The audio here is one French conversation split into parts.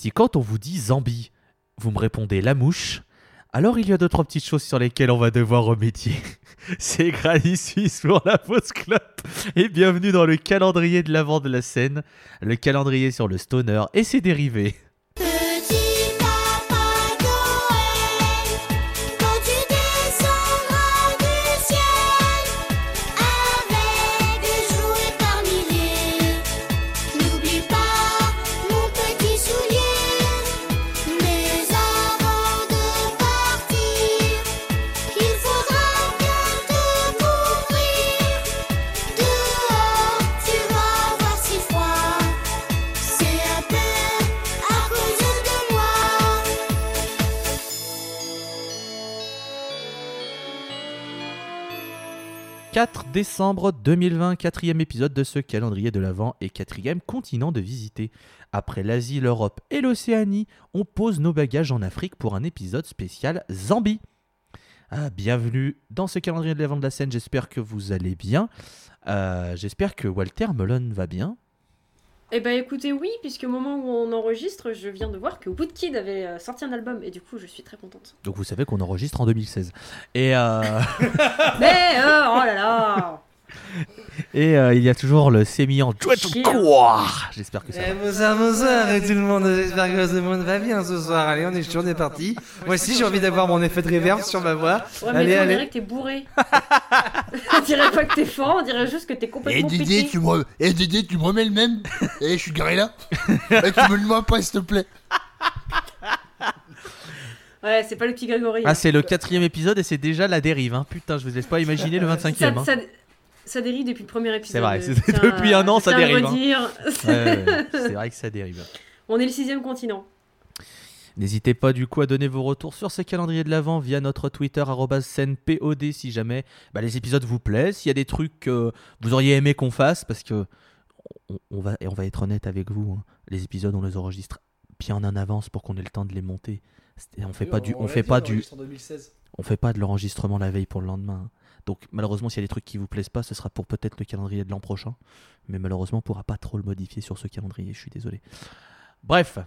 Si quand on vous dit Zambie, vous me répondez la mouche, alors il y a deux trois petites choses sur lesquelles on va devoir remédier. C'est Granny Suisse pour la fausse clope et bienvenue dans le calendrier de l'avant de la scène, le calendrier sur le stoner et ses dérivés. 4 décembre 2020, quatrième épisode de ce calendrier de l'Avent et quatrième continent de visiter. Après l'Asie, l'Europe et l'Océanie, on pose nos bagages en Afrique pour un épisode spécial Zambie. Ah, bienvenue dans ce calendrier de l'Avent de la scène, j'espère que vous allez bien. Euh, j'espère que Walter Melon va bien. Eh ben écoutez, oui, puisque au moment où on enregistre, je viens de voir que Woodkid avait euh, sorti un album, et du coup, je suis très contente. Donc vous savez qu'on enregistre en 2016. Et, euh, Mais, euh, oh là là et euh, il y a toujours le sémillant J'espère que ça va. Eh, bonsoir, bonsoir et tout le monde, j'espère que tout le monde va bien ce soir. Allez, on est est parti. Moi aussi, j'ai envie d'avoir mon effet de reverb sur ma voix. Ouais, mais allez, toi, on allez. dirait que t'es bourré. on dirait pas que t'es fort, on dirait juste que t'es Eh complètement Dédé, pété. tu me, eh, Dédé, tu me remets le même Eh, je suis garé là Eh, Tu me le mets pas, s'il te plaît Ouais, c'est pas le petit Grégory. Ah, c'est le quatrième épisode et c'est déjà la dérive. Hein. Putain, je vous laisse pas imaginer le 25 ça, e ça, ça dérive depuis le premier épisode. C'est vrai, c'est- depuis un an, ça dérive, hein. redire. Ouais, ouais, c'est vrai que ça dérive. on est le sixième continent. N'hésitez pas du coup à donner vos retours sur ce calendrier de l'avant via notre Twitter @scènepod si jamais bah, les épisodes vous plaisent, s'il y a des trucs que vous auriez aimé qu'on fasse parce que on, on va et on va être honnête avec vous, hein, les épisodes on les enregistre bien en avance pour qu'on ait le temps de les monter. On fait pas du on fait pas du on fait pas de l'enregistrement la veille pour le lendemain. hein. Donc malheureusement s'il y a des trucs qui vous plaisent pas, ce sera pour peut-être le calendrier de l'an prochain, mais malheureusement on pourra pas trop le modifier sur ce calendrier, je suis désolé. Bref,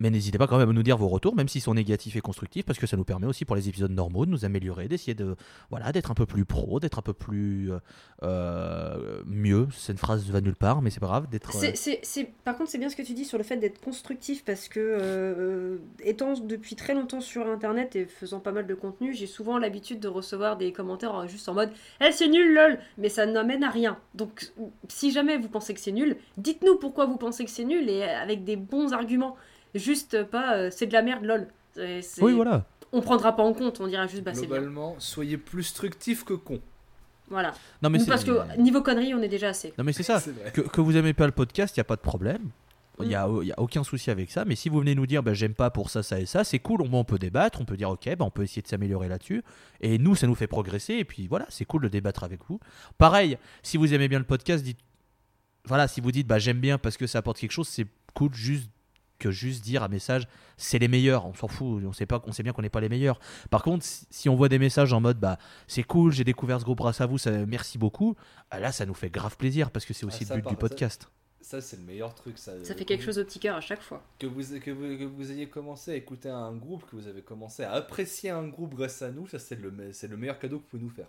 mais n'hésitez pas quand même à nous dire vos retours, même s'ils sont négatifs et constructifs, parce que ça nous permet aussi pour les épisodes normaux de nous améliorer, d'essayer de voilà d'être un peu plus pro, d'être un peu plus euh, euh, mieux. Cette phrase va nulle part, mais c'est pas grave d'être. euh, C'est, c'est, c'est- Par contre, c'est bien ce que tu dis sur le fait d'être constructif parce que, euh, étant depuis très longtemps sur internet et faisant pas mal de contenu, j'ai souvent l'habitude de recevoir des commentaires juste en mode Eh, c'est nul, lol Mais ça n'amène à rien. Donc, si jamais vous pensez que c'est nul, dites-nous pourquoi vous pensez que c'est nul et avec des bons arguments. Juste pas euh, c'est de la merde, lol. C'est- c'est- Oui, voilà. On prendra pas en compte, on dira juste bah c'est bien. Globalement, soyez plus structif que con. Voilà. Non mais c'est parce que niveau conneries, on est déjà assez. non mais c'est ça. C'est vrai. Que, que vous aimez pas le podcast, il y a pas de problème. Il y a, Mm. y a aucun souci avec ça. Mais si vous venez nous dire, bah, j'aime pas pour ça, ça et ça, c'est cool. Au moins on peut débattre, on peut dire, ok, bah, on peut essayer de s'améliorer là-dessus. Et nous, ça nous fait progresser. Et puis voilà, c'est cool de débattre avec vous. Pareil, si vous aimez bien le podcast, dites, voilà, si vous dites, bah, j'aime bien parce que ça apporte quelque chose, c'est cool juste que juste dire un message, c'est les meilleurs. On s'en fout. On sait pas, on sait bien qu'on n'est pas les meilleurs. Par contre, si- on voit des messages en mode, bah, c'est cool, j'ai découvert ce groupe grâce à vous, ça, merci beaucoup. ah, Là, ça nous fait grave plaisir parce que c'est aussi Ah, le but du podcast. Ça, c'est le meilleur truc. Ça, Ça fait quelque chose au petit cœur à chaque fois. Que vous, que, vous, que vous ayez commencé à écouter un groupe, que vous avez commencé à apprécier un groupe grâce à nous, ça, c'est le, c'est le meilleur cadeau que vous pouvez nous faire.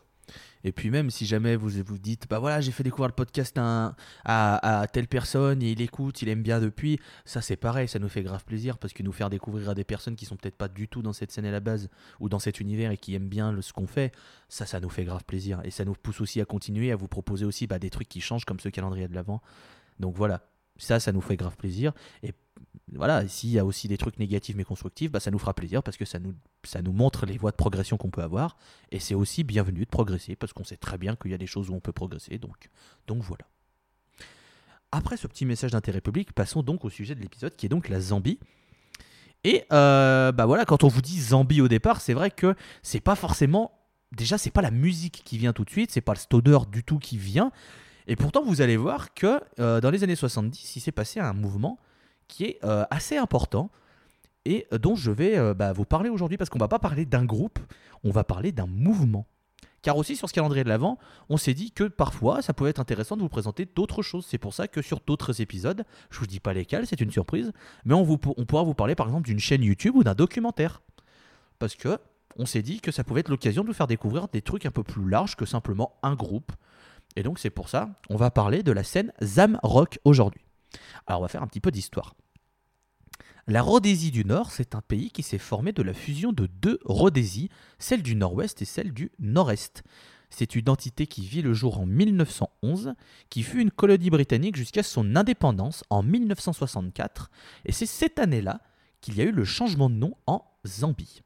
Et puis même si jamais vous vous dites, bah voilà, j'ai fait découvrir le podcast à, à, à telle personne et il écoute, il aime bien depuis, ça c'est pareil, ça nous fait grave plaisir parce que nous faire découvrir à des personnes qui sont peut-être pas du tout dans cette scène à la base ou dans cet univers et qui aiment bien ce qu'on fait, ça ça nous fait grave plaisir et ça nous pousse aussi à continuer, à vous proposer aussi bah, des trucs qui changent comme ce calendrier de l'avant. Donc voilà, ça ça nous fait grave plaisir et voilà, s'il y a aussi des trucs négatifs mais constructifs, bah, ça nous fera plaisir parce que ça nous, ça nous montre les voies de progression qu'on peut avoir. Et c'est aussi bienvenu de progresser parce qu'on sait très bien qu'il y a des choses où on peut progresser. Donc, donc voilà. Après ce petit message d'intérêt public, passons donc au sujet de l'épisode qui est donc la Zambie. Et euh, bah voilà, quand on vous dit Zambie au départ, c'est vrai que c'est pas forcément. Déjà, c'est pas la musique qui vient tout de suite, c'est pas le stoner du tout qui vient. Et pourtant, vous allez voir que euh, dans les années 70, il s'est passé un mouvement qui est euh, assez important et euh, dont je vais euh, bah, vous parler aujourd'hui parce qu'on va pas parler d'un groupe, on va parler d'un mouvement. Car aussi sur ce calendrier de l'Avent, on s'est dit que parfois ça pouvait être intéressant de vous présenter d'autres choses. C'est pour ça que sur d'autres épisodes, je vous dis pas lesquels, c'est une surprise, mais on pourra vous parler par exemple d'une chaîne YouTube ou d'un documentaire. Parce que on s'est dit que ça pouvait être l'occasion de vous faire découvrir des trucs un peu plus larges que simplement un groupe. Et donc c'est pour ça, on va parler de la scène Zam Rock aujourd'hui. Alors on va faire un petit peu d'histoire. La Rhodésie du Nord, c'est un pays qui s'est formé de la fusion de deux Rhodésies, celle du Nord-Ouest et celle du Nord-Est. C'est une entité qui vit le jour en 1911, qui fut une colonie britannique jusqu'à son indépendance en 1964, et c'est cette année-là qu'il y a eu le changement de nom en Zambie.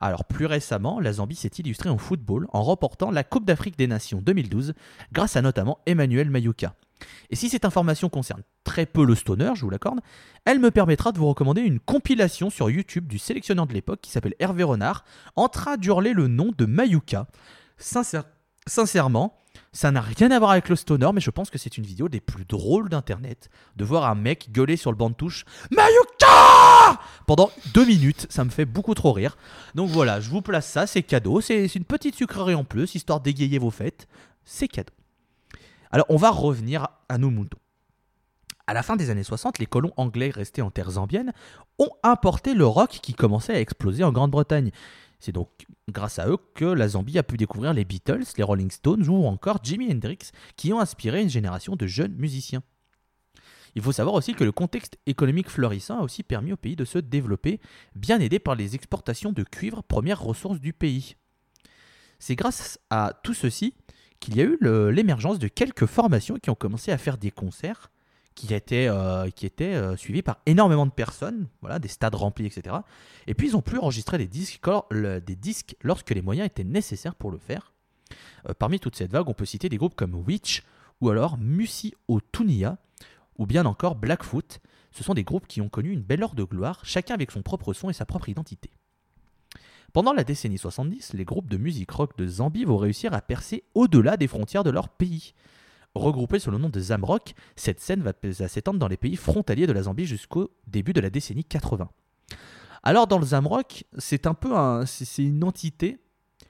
Alors plus récemment, la Zambie s'est illustrée en football en remportant la Coupe d'Afrique des Nations 2012 grâce à notamment Emmanuel Mayuka. Et si cette information concerne très peu le stoner, je vous l'accorde, elle me permettra de vous recommander une compilation sur YouTube du sélectionneur de l'époque qui s'appelle Hervé Renard, en train d'hurler le nom de Mayuka. Sincère- sincèrement, ça n'a rien à voir avec le stoner, mais je pense que c'est une vidéo des plus drôles d'internet. De voir un mec gueuler sur le banc de touche Mayuka pendant deux minutes, ça me fait beaucoup trop rire. Donc voilà, je vous place ça, c'est cadeau. C'est une petite sucrerie en plus, histoire d'égayer vos fêtes. C'est cadeau. Alors on va revenir à nos moutons. À la fin des années 60, les colons anglais restés en terre zambienne ont importé le rock qui commençait à exploser en Grande-Bretagne. C'est donc grâce à eux que la Zambie a pu découvrir les Beatles, les Rolling Stones ou encore Jimi Hendrix qui ont inspiré une génération de jeunes musiciens. Il faut savoir aussi que le contexte économique florissant a aussi permis au pays de se développer, bien aidé par les exportations de cuivre, première ressource du pays. C'est grâce à tout ceci qu'il y a eu l'émergence de quelques formations qui ont commencé à faire des concerts qui étaient, euh, euh, suivis par énormément de personnes, voilà, des stades remplis, etc. Et puis ils ont pu enregistrer des disques lorsque les moyens étaient nécessaires pour le faire. Euh, parmi toute cette vague, on peut citer des groupes comme Witch ou alors Musi Otunia ou bien encore Blackfoot. Ce sont des groupes qui ont connu une belle heure de gloire, chacun avec son propre son et sa propre identité. Pendant la décennie 70, les groupes de musique rock de Zambie vont réussir à percer au-delà des frontières de leur pays. Regroupée sous le nom de Zamrock, cette scène va s'étendre dans les pays frontaliers de la Zambie jusqu'au début de la décennie 80. Alors dans le Zamrock, c'est un peu c'est une entité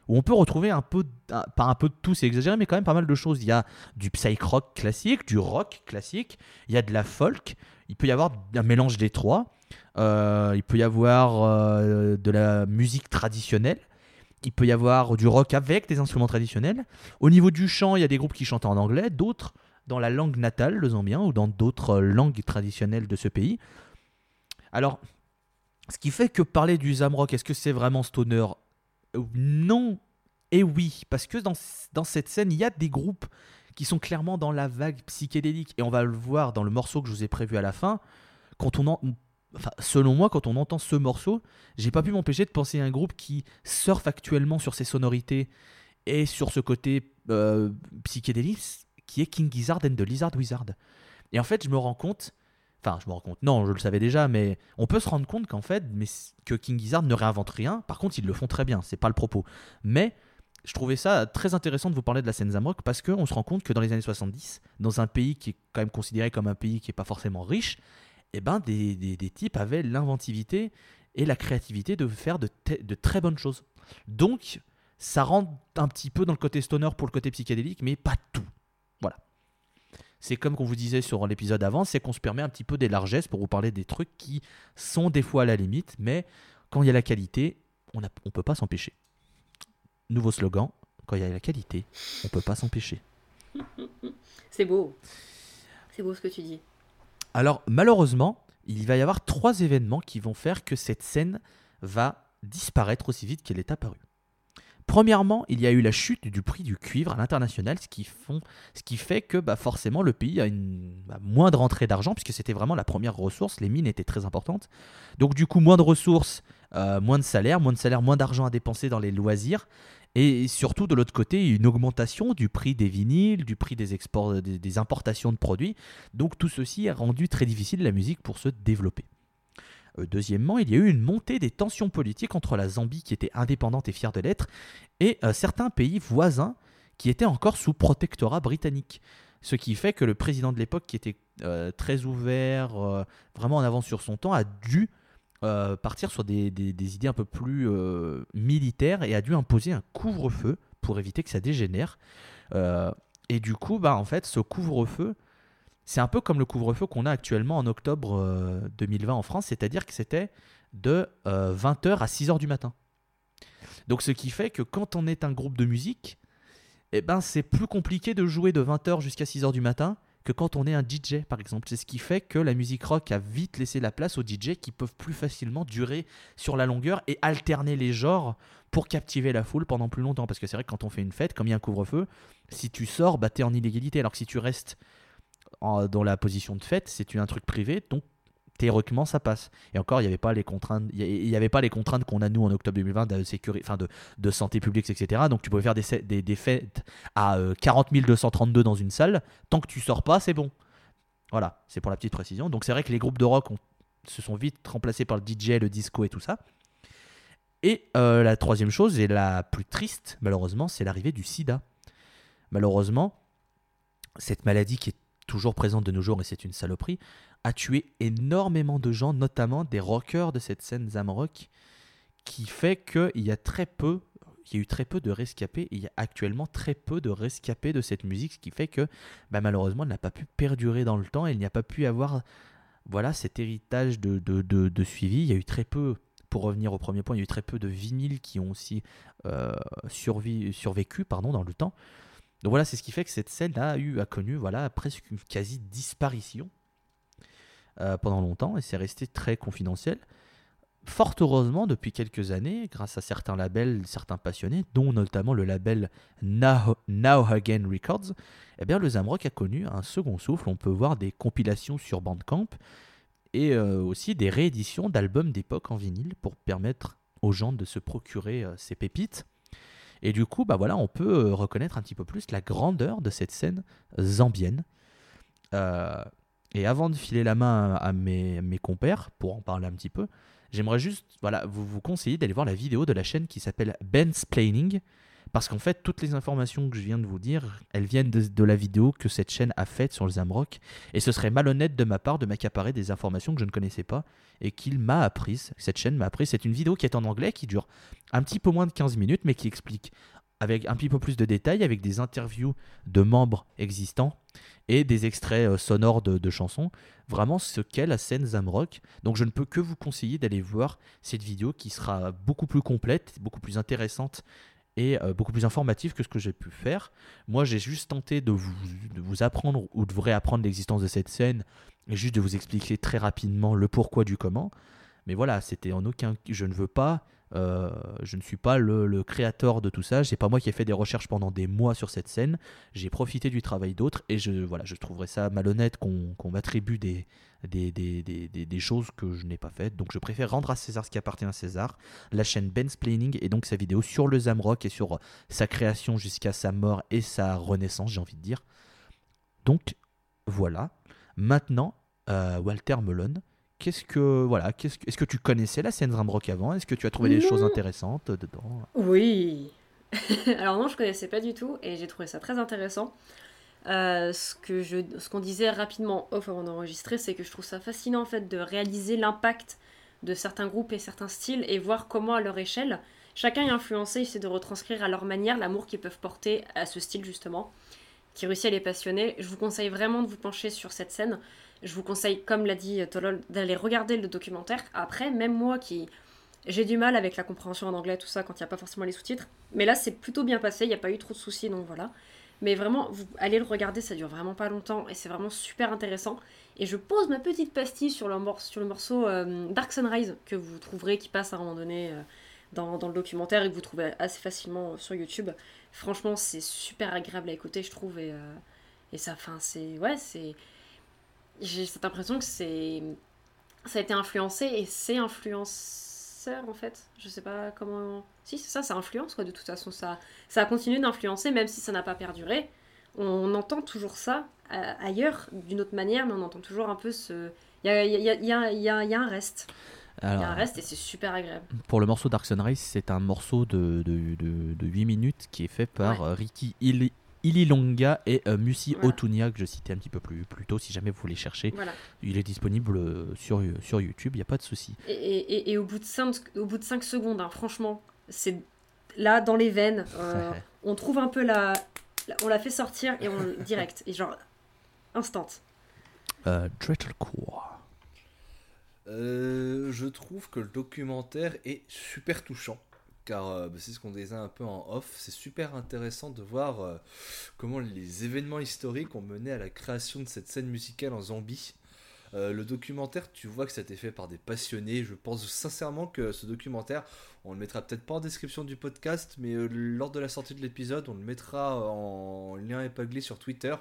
où on peut retrouver un peu, pas un peu de tout, c'est exagéré, mais quand même pas mal de choses. Il y a du psych rock classique, du rock classique, il y a de la folk, il peut y avoir un mélange des trois. Euh, il peut y avoir euh, de la musique traditionnelle. Il peut y avoir du rock avec des instruments traditionnels. Au niveau du chant, il y a des groupes qui chantent en anglais, d'autres dans la langue natale, le zambien, ou dans d'autres euh, langues traditionnelles de ce pays. Alors, ce qui fait que parler du Zamrock, est-ce que c'est vraiment stoner? Euh, Non et oui, parce que dans, dans cette scène, il y a des groupes qui sont clairement dans la vague psychédélique, et on va le voir dans le morceau que je vous ai prévu à la fin. Quand on en, enfin, selon moi, quand on entend ce morceau, j'ai pas pu m'empêcher de penser à un groupe qui surfe actuellement sur ses sonorités et sur ce côté euh, psychédélique qui est King Gizzard and the Lizard Wizard. Et en fait, je me rends compte, enfin, je me rends compte, non, je le savais déjà, mais on peut se rendre compte qu'en fait, mais que King Gizzard ne réinvente rien. Par contre, ils le font très bien, c'est pas le propos. Mais je trouvais ça très intéressant de vous parler de la scène Zamrock parce qu'on se rend compte que dans les années 70, dans un pays qui est quand même considéré comme un pays qui est pas forcément riche, eh ben, des, des- types avaient l'inventivité et la créativité de faire de, de très bonnes choses. Donc, ça rentre un petit peu dans le côté stoner pour le côté psychédélique, mais pas tout. Voilà. C'est comme qu'on vous disait sur l'épisode avant, c'est qu'on se permet un petit peu des largesses pour vous parler des trucs qui sont des fois à la limite, mais quand il y a la qualité, on ne peut pas s'empêcher. Nouveau slogan, quand il y a la qualité, on peut pas s'empêcher. C'est beau. C'est beau ce que tu dis. Alors malheureusement, il va y avoir trois événements qui vont faire que cette scène va disparaître aussi vite qu'elle est apparue. Premièrement, il y a eu la chute du prix du cuivre à l'international, ce qui, fait que bah, forcément le pays a une, bah, moins de d'argent, puisque c'était vraiment la première ressource, les mines étaient très importantes. Donc du coup, moins de ressources, euh, moins de salaire, moins de salaire, moins d'argent à dépenser dans les loisirs. Et surtout, de l'autre côté, une augmentation du prix des vinyles, du prix des, exports, des- des importations de produits. Donc tout ceci a rendu très difficile la musique pour se développer. Euh, Deuxièmement, il y a eu une montée des tensions politiques entre la Zambie, qui était indépendante et fière de l'être, et euh, certains pays voisins qui étaient encore sous protectorat britannique. Ce qui fait que le président de l'époque, qui était euh, très ouvert, euh, vraiment en avance sur son temps, a dû euh, partir sur des, idées un peu plus euh, militaires et a dû imposer un couvre-feu pour éviter que ça dégénère. Euh, et du coup, bah, en fait, ce couvre-feu, c'est un peu comme le couvre-feu qu'on a actuellement en octobre euh, 2020 en France, c'est-à-dire que c'était de 20h à 6h du matin. Donc ce qui fait que quand on est un groupe de musique, eh ben, c'est plus compliqué de jouer de 20h jusqu'à 6h du matin que quand on est un DJ par exemple. C'est ce qui fait que la musique rock a vite laissé la place aux DJ qui peuvent plus facilement durer sur la longueur et alterner les genres pour captiver la foule pendant plus longtemps. Parce que c'est vrai que quand on fait une fête, comme il y a un couvre-feu, si tu sors, bah, t'es en illégalité. Alors que si tu restes dans la position de fête, c'est un truc privé, théoriquement ça passe. Et encore, il n'y avait pas les contraintes, il avait pas les contraintes qu'on a nous en octobre 2020 de sécurité, enfin de, santé publique, etc. Donc tu pouvais faire des, fêtes à euh, 40 232 dans une salle. Tant que tu sors pas, c'est bon. Voilà, c'est pour la petite précision. Donc c'est vrai que les groupes de rock se sont vite remplacés par le DJ, le disco et tout ça. Et euh, la troisième chose, et la plus triste, malheureusement, c'est l'arrivée du sida. Malheureusement, cette maladie qui est toujours présente de nos jours, et c'est une saloperie, a tué énormément de gens, notamment des rockers de cette scène Zamrock, qui fait qu'il y a très peu, il y a eu très peu de rescapés, et il y a actuellement très peu de rescapés de cette musique, ce qui fait que bah, malheureusement elle n'a pas pu perdurer dans le temps, et il n'y a pas pu avoir voilà, cet héritage de, de, suivi. Il y a eu très peu, pour revenir au premier point, il y a eu très peu de vinyles qui ont aussi euh, survi- survécu dans le temps. Donc voilà, c'est ce qui fait que cette scène a eu, a connu voilà, presque une quasi disparition euh, pendant longtemps et c'est resté très confidentiel. Fort heureusement, depuis quelques années, grâce à certains labels, certains passionnés, dont notamment le label Now, Now Again Records, eh bien, le Zamrock a connu un second souffle. On peut voir des compilations sur Bandcamp et euh, aussi des rééditions d'albums d'époque en vinyle pour permettre aux gens de se procurer euh, ces pépites. Et du coup, bah voilà, on peut euh, reconnaître un petit peu plus la grandeur de cette scène zambienne. Euh, et avant de filer la main à, mes compères, pour en parler un petit peu, j'aimerais juste voilà, vous, vous conseiller d'aller voir la vidéo de la chaîne qui s'appelle Ben's Planning. Parce qu'en fait, toutes les informations que je viens de vous dire, elles viennent de, la vidéo que cette chaîne a faite sur le Zamrock. Et ce serait malhonnête de ma part de m'accaparer des informations que je ne connaissais pas et qu'il m'a apprises. Cette chaîne m'a appris. C'est une vidéo qui est en anglais, qui dure un petit peu moins de 15 minutes, mais qui explique avec un petit peu plus de détails, avec des interviews de membres existants et des extraits euh, sonores de, de chansons, vraiment ce qu'est la scène Zamrock. Donc je ne peux que vous conseiller d'aller voir cette vidéo qui sera beaucoup plus complète, beaucoup plus intéressante et euh, beaucoup plus informative que ce que j'ai pu faire. Moi j'ai juste tenté de vous, de vous apprendre ou de vous réapprendre l'existence de cette scène et juste de vous expliquer très rapidement le pourquoi du comment. Mais voilà, c'était en aucun... Je ne veux pas... euh, je ne suis pas le, créateur de tout ça. C'est pas moi qui ai fait des recherches pendant des mois sur cette scène. J'ai profité du travail d'autres et je voilà, je trouverais ça malhonnête qu'on m'attribue des des, des, des, des- des choses que je n'ai pas faites. Donc je préfère rendre à César ce qui appartient à César. La chaîne Ben's Planning et donc sa vidéo sur le Zamrock et sur sa création jusqu'à sa mort et sa renaissance, j'ai envie de dire. Donc voilà. Maintenant, euh, Walter Melon, qu'est-ce que voilà, qu'est-ce que- est-ce que tu connaissais la scène Zamrock avant? Est-ce que tu as trouvé des choses intéressantes dedans? Oui. Alors non, je connaissais pas du tout et j'ai trouvé ça très intéressant. Euh, ce que je, ce qu'on disait rapidement off avant d'enregistrer, c'est que je trouve ça fascinant en fait de réaliser l'impact de certains groupes et certains styles et voir comment à leur échelle chacun est influencé, essaie de retranscrire à leur manière l'amour qu'ils peuvent porter à ce style justement, qui réussit à les passionner. Je vous conseille vraiment de vous pencher sur cette scène. Je vous conseille, comme l'a dit Tolol, d'aller regarder le documentaire. Après, même moi qui j'ai du mal avec la compréhension en anglais, tout ça, quand il n'y a pas forcément les sous-titres. Mais là, c'est plutôt bien passé, il n'y a pas eu trop de soucis, donc voilà. Mais vraiment, vous allez le regarder, ça dure vraiment pas longtemps et c'est vraiment super intéressant. Et je pose ma petite pastille sur le, morceau euh, Dark Sunrise que vous trouverez, qui passe à un moment donné euh, dans, le documentaire et que vous trouvez assez facilement euh, sur YouTube. Franchement, c'est super agréable à écouter, je trouve. Et, euh, et ça, enfin, c'est. Ouais, c'est. J'ai cette impression que c'est. Ça a été influencé et c'est influenceur en fait. Je sais pas comment. Si, c'est ça, ça influence quoi. De toute façon, ça, ça a continué d'influencer, même si ça n'a pas perduré. On entend toujours ça euh, ailleurs d'une autre manière, mais on entend toujours un peu ce. Il y a, il y, a, y, a, y, a, un reste. Il y a un reste et c'est super agréable. pour le morceau Dark Sunrise, c'est un morceau de, de, de, de 8 minutes qui est fait par Ouais. euh, Ricky Il- Ililonga et euh, Musi Voilà. Otunia, que je citais un petit peu plus, plus tôt si jamais vous voulez chercher. Voilà. Il est disponible euh, sur, sur YouTube, il n'y a pas de souci. Et, et, et au bout de 5, au bout de cinq secondes, hein, franchement, c'est là, dans les veines. euh, on trouve un peu la, on la fait sortir et on direct et genre instant. Euh, Dreadcore. Euh, je trouve que le documentaire est super touchant. Car euh, bah, c'est ce qu'on disait un peu en off, c'est super intéressant de voir euh, comment les événements historiques ont mené à la création de cette scène musicale en Zambie. Euh, le documentaire, tu vois que ça a été fait par des passionnés. Je pense sincèrement que ce documentaire, on le mettra peut-être pas en description du podcast, mais euh, lors de la sortie de l'épisode, on le mettra en lien épinglé sur Twitter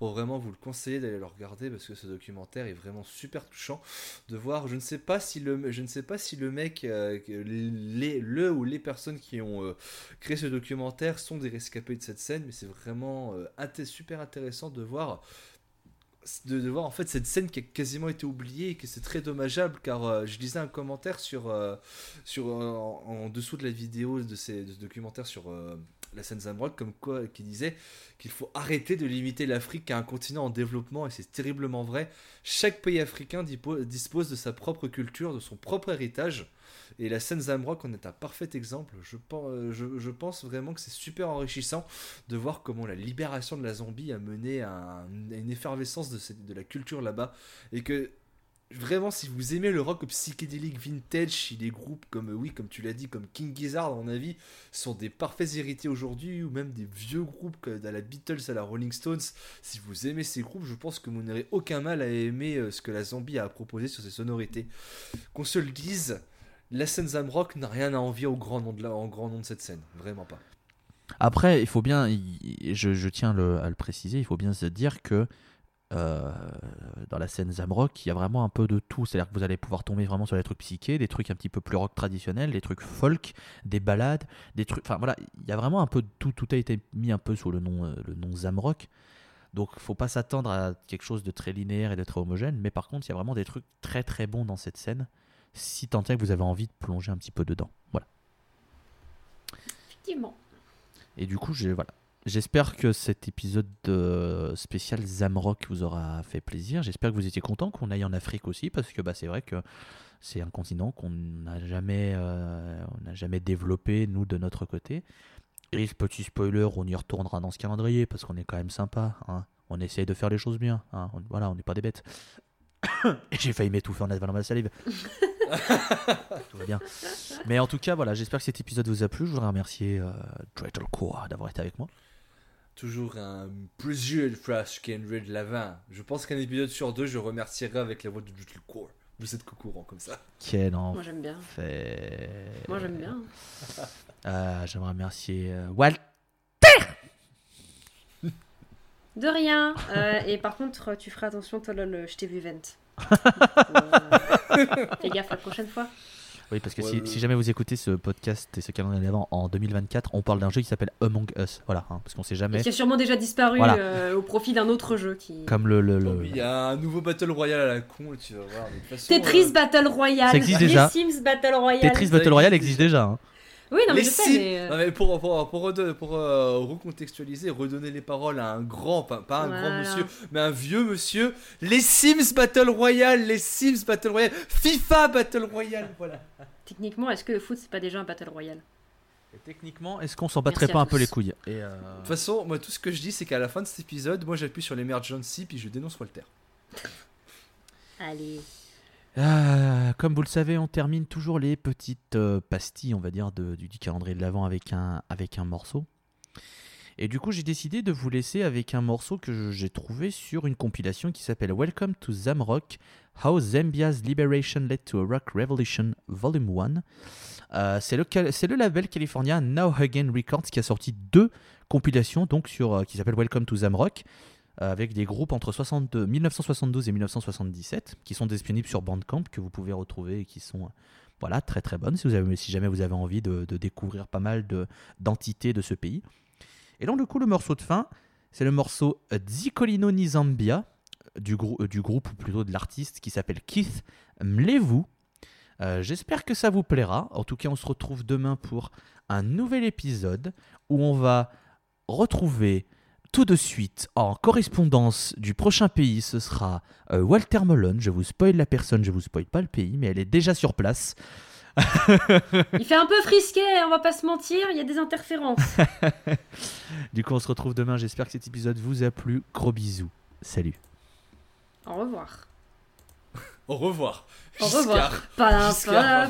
pour vraiment vous le conseiller d'aller le regarder parce que ce documentaire est vraiment super touchant de voir. Je ne sais pas si le, je ne sais pas si le mec, euh, les, le ou les personnes qui ont créé ce documentaire sont des rescapés de cette scène, mais c'est vraiment super intéressant de voir. De, voir en fait cette scène qui a quasiment été oubliée et que c'est très dommageable car euh, je lisais un commentaire sur, euh, sur euh, en, dessous de la vidéo de, ces, de ce documentaire sur la scène Zamrock comme quoi qui disait qu'il faut arrêter de limiter l'Afrique à un continent en développement et c'est terriblement vrai chaque pays africain dispose de sa propre culture, de son propre héritage. Et la scène Zamrock en est un parfait exemple. Je pense, euh, je, pense vraiment que c'est super enrichissant de voir comment la libération de la Zambie a mené à, un- à une effervescence de la culture là-bas. Et que vraiment, si vous aimez le rock psychédélique vintage, si des groupes comme, euh, oui, comme tu l'as dit, comme King Gizzard, à mon avis, sont des parfaits héritiers aujourd'hui, ou même des vieux groupes à la Beatles, à la Rolling Stones, si vous aimez ces groupes, je pense que vous n'aurez aucun mal à aimer euh, ce que la Zambie a à proposer sur ses sonorités. Qu'on se le dise, la scène Zamrock n'a rien à envier au grand nom de, cette scène. Vraiment pas. Après, il faut bien, je, tiens à le préciser, il faut bien se dire que euh, dans la scène Zamrock, il y a vraiment un peu de tout. C'est-à-dire que vous allez pouvoir tomber vraiment sur des trucs psychés, des trucs un petit peu plus rock traditionnels, des trucs folk, des ballades, des trucs. Enfin voilà, il y a vraiment un peu de tout. Tout a été mis un peu sous le nom, euh, le nom Zamrock. Donc, faut pas s'attendre à quelque chose de très linéaire et de très homogène. Mais par contre, il y a vraiment des trucs très très bons dans cette scène. Si tant est que vous avez envie de plonger un petit peu dedans. Voilà. Effectivement. Et du coup, j'ai- voilà. J'espère que cet épisode de spécial Zamrock vous aura fait plaisir. J'espère que vous étiez content qu'on aille en Afrique aussi, parce que bah, c'est vrai que c'est un continent qu'on n'a jamais, euh, on jamais développé, nous, de notre côté. Et petit spoiler, on y retournera dans ce calendrier, parce qu'on est quand même sympa. hein. On essaye de faire les choses bien. hein. On- voilà, on n'est pas des bêtes. Et j'ai failli m'étouffer en avalant ma salive. Tout va bien. Mais en tout cas, voilà, j'espère que cet épisode vous a plu. Je voudrais remercier euh, Dreadalcore d'avoir été avec moi. Toujours un plaisir de faire Kenred Lavin. Je pense qu'un épisode sur deux, je remercierai avec la voix de Jutle Core. Vous êtes courant comme ça. Quel Moi j'aime bien. enfer. Moi j'aime bien. Euh, J'aimerais remercier euh, Walt. De rien. Euh, et par contre, tu feras attention, toi, lol, je t'ai vu vent. Fais gaffe la prochaine fois. Oui, parce que Ouais, si, jamais vous écoutez ce podcast et ce calendrier d'avant en 2024, on parle d'un jeu qui s'appelle Among Us. Voilà, hein, parce qu'on sait Et jamais. qui a sûrement déjà disparu Voilà. euh, au profit d'un autre jeu qui. Comme le. le, le- Oh, Il y a un nouveau Battle Royale à la con, tu vas voir. mais de toute façon, Tetris euh, Battle Royale. Ça existe Les déjà. Sims Battle Royale. Tetris Battle Royale existe existe déjà. hein. Oui, non mais les je sais, mais. euh, Non, mais pour, pour, pour, redonner- pour, euh, recontextualiser, redonner les paroles à un grand, pas, pas un grand monsieur, mais un vieux monsieur. Les Sims Battle Royale, les Sims Battle Royale, FIFA Battle Royale, voilà. Techniquement, est-ce que le foot c'est pas déjà un Battle Royale? Et techniquement, est-ce qu'on s'en battrait pas un peu les couilles? Et, euh, De toute façon, moi tout ce que je dis, c'est qu'à la fin de cet épisode, moi j'appuie sur l'emergency puis je dénonce Walter. Allez. Ah, comme vous le savez, on termine toujours les petites euh, pastilles, on va dire, de- du, calendrier de l'avant avec un, morceau. Et du coup, j'ai décidé de vous laisser avec un morceau que j'ai trouvé sur une compilation qui s'appelle Welcome to Zamrock How Zambia's Liberation Led to a Rock Revolution Volume 1. Euh, c'est le, label californien Now Again Records qui a sorti deux compilations donc euh, qui s'appellent Welcome to Zamrock avec des groupes entre 62 1972 et 1977 qui sont disponibles sur Bandcamp que vous pouvez retrouver et qui sont euh, voilà très très bonnes si, jamais vous avez envie de, découvrir pas mal de- d'entités de ce pays. Et donc du coup le morceau de fin c'est le morceau euh, Zikolino ni Zambia du, grou- euh, du groupe ou plutôt de l'artiste qui s'appelle Keith Mlevu. Euh, J'espère que ça vous plaira. En tout cas, on se retrouve demain pour un nouvel épisode où on va retrouver tout de suite en correspondance du prochain pays. Ce sera euh, Walter Mullen. Je vous spoil la personne, je vous spoil pas le pays, mais elle est déjà sur place. Il fait un peu frisquet, on va pas se mentir, il y a des interférences. Du coup, on se retrouve demain. J'espère que cet épisode vous a plu. Gros bisous. Salut. Au revoir. Au revoir. Au revoir. Giscard.